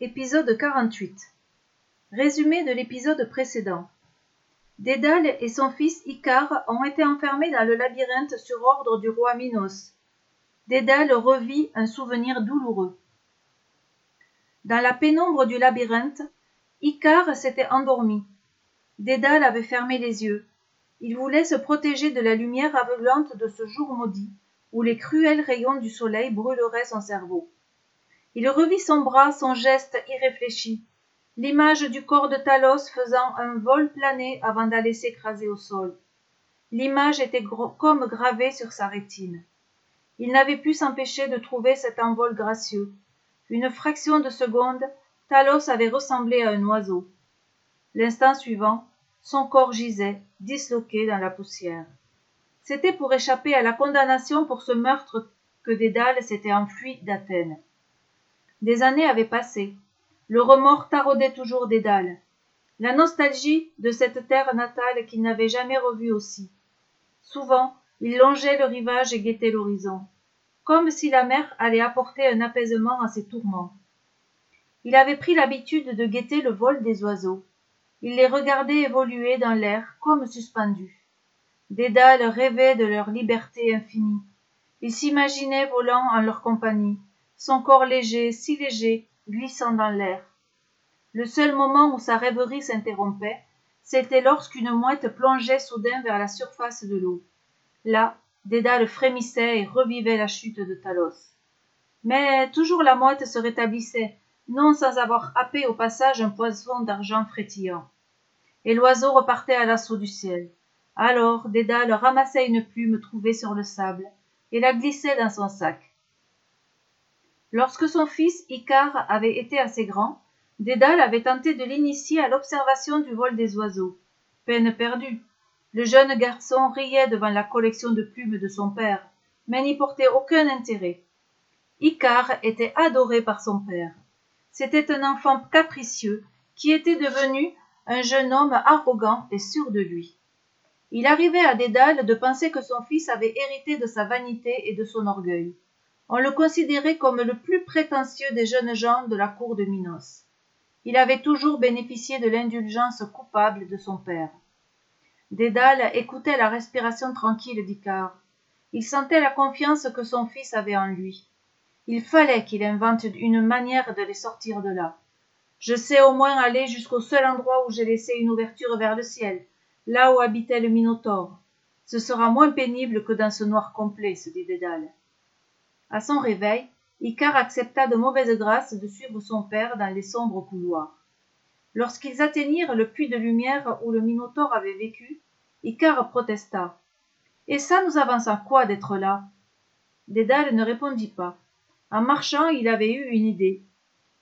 Épisode 48. Résumé de l'épisode précédent. Dédale et son fils Icare ont été enfermés dans le labyrinthe sur ordre du roi Minos. Dédale revit un souvenir douloureux. Dans la pénombre du labyrinthe, Icare s'était endormi. Dédale avait fermé les yeux. Il voulait se protéger de la lumière aveuglante de ce jour maudit, où les cruels rayons du soleil brûleraient son cerveau. Il revit son bras, son geste irréfléchi, l'image du corps de Talos faisant un vol plané avant d'aller s'écraser au sol. L'image était comme gravée sur sa rétine. Il n'avait pu s'empêcher de trouver cet envol gracieux. Une fraction de seconde, Talos avait ressemblé à un oiseau. L'instant suivant, son corps gisait, disloqué dans la poussière. C'était pour échapper à la condamnation pour ce meurtre que Dédale s'était enfui d'Athènes. Des années avaient passé. Le remords taraudait toujours Dédale. La nostalgie de cette terre natale qu'il n'avait jamais revue aussi. Souvent, il longeait le rivage et guettait l'horizon, comme si la mer allait apporter un apaisement à ses tourments. Il avait pris l'habitude de guetter le vol des oiseaux. Il les regardait évoluer dans l'air comme suspendus. Dédale rêvait de leur liberté infinie. Il s'imaginait volant en leur compagnie, son corps léger, si léger, glissant dans l'air. Le seul moment où sa rêverie s'interrompait, c'était lorsqu'une mouette plongeait soudain vers la surface de l'eau. Là, Dédale frémissait et revivait la chute de Talos. Mais toujours la mouette se rétablissait, non sans avoir happé au passage un poisson d'argent frétillant. Et l'oiseau repartait à l'assaut du ciel. Alors Dédale ramassait une plume trouvée sur le sable et la glissait dans son sac. Lorsque son fils Icare avait été assez grand, Dédale avait tenté de l'initier à l'observation du vol des oiseaux. Peine perdue. Le jeune garçon riait devant la collection de plumes de son père, mais n'y portait aucun intérêt. Icare était adoré par son père. C'était un enfant capricieux qui était devenu un jeune homme arrogant et sûr de lui. Il arrivait à Dédale de penser que son fils avait hérité de sa vanité et de son orgueil on le considérait comme le plus prétentieux des jeunes gens de la cour de Minos. Il avait toujours bénéficié de l'indulgence coupable de son père. Dédale écoutait la respiration tranquille d'Icare. Il sentait la confiance que son fils avait en lui. Il fallait qu'il invente une manière de les sortir de là. Je sais au moins aller jusqu'au seul endroit où j'ai laissé une ouverture vers le ciel, là où habitait le Minotaure. Ce sera moins pénible que dans ce noir complet, se dit Dédale. À son réveil, Icare accepta de mauvaise grâce de suivre son père dans les sombres couloirs. Lorsqu'ils atteignirent le puits de lumière où le Minotaure avait vécu, Icare protesta. Et ça nous avance à quoi d'être là? Dédale ne répondit pas. En marchant, il avait eu une idée.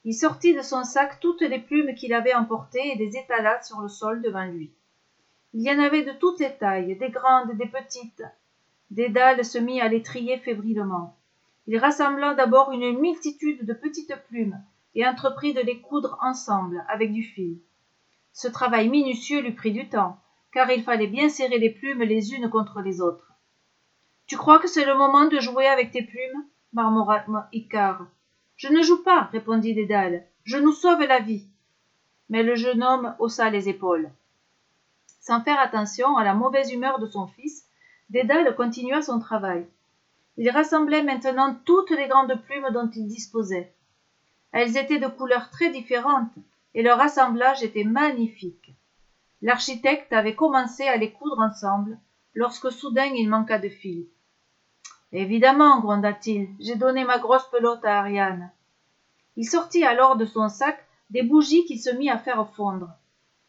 Il sortit de son sac toutes les plumes qu'il avait emportées et les étala sur le sol devant lui. Il y en avait de toutes les tailles, des grandes, des petites. Dédale se mit à les trier fébrilement. Il rassembla d'abord une multitude de petites plumes et entreprit de les coudre ensemble avec du fil. Ce travail minutieux lui prit du temps, car il fallait bien serrer les plumes les unes contre les autres. Tu crois que c'est le moment de jouer avec tes plumes marmora Icare. Je ne joue pas, répondit Dédale. Je nous sauve la vie. Mais le jeune homme haussa les épaules. Sans faire attention à la mauvaise humeur de son fils, Dédale continua son travail. Il rassemblait maintenant toutes les grandes plumes dont il disposait. Elles étaient de couleurs très différentes, et leur assemblage était magnifique. L'architecte avait commencé à les coudre ensemble, lorsque soudain il manqua de fil. Évidemment, gronda-t-il, j'ai donné ma grosse pelote à Ariane. Il sortit alors de son sac des bougies qu'il se mit à faire fondre.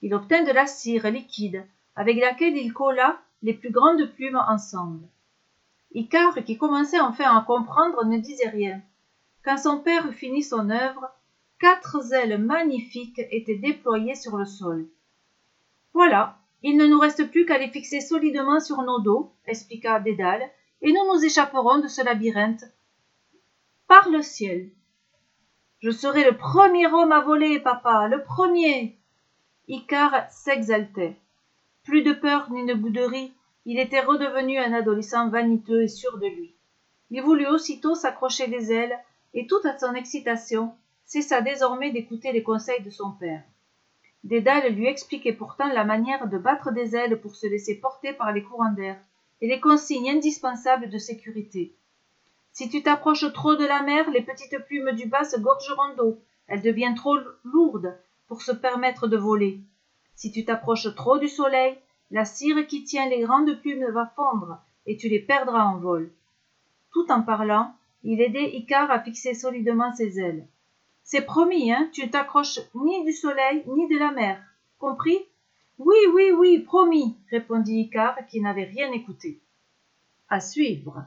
Il obtint de la cire liquide, avec laquelle il colla les plus grandes plumes ensemble. Icare, qui commençait enfin à comprendre, ne disait rien. Quand son père eut fini son œuvre, quatre ailes magnifiques étaient déployées sur le sol. Voilà, il ne nous reste plus qu'à les fixer solidement sur nos dos, expliqua Dédale, et nous nous échapperons de ce labyrinthe par le ciel. Je serai le premier homme à voler, papa, le premier. Icare s'exaltait. Plus de peur ni de bouderie, il était redevenu un adolescent vaniteux et sûr de lui. Il voulut aussitôt s'accrocher les ailes, et toute à son excitation, cessa désormais d'écouter les conseils de son père. Dédale lui expliquait pourtant la manière de battre des ailes pour se laisser porter par les courants d'air, et les consignes indispensables de sécurité. Si tu t'approches trop de la mer, les petites plumes du bas se gorgeront d'eau. Elle devient trop lourde pour se permettre de voler. Si tu t'approches trop du soleil, la cire qui tient les grandes plumes va fondre et tu les perdras en vol. Tout en parlant, il aidait Icare à fixer solidement ses ailes. C'est promis, hein, tu ne t'accroches ni du soleil ni de la mer. Compris? Oui, oui, oui, promis, répondit Icare qui n'avait rien écouté. À suivre.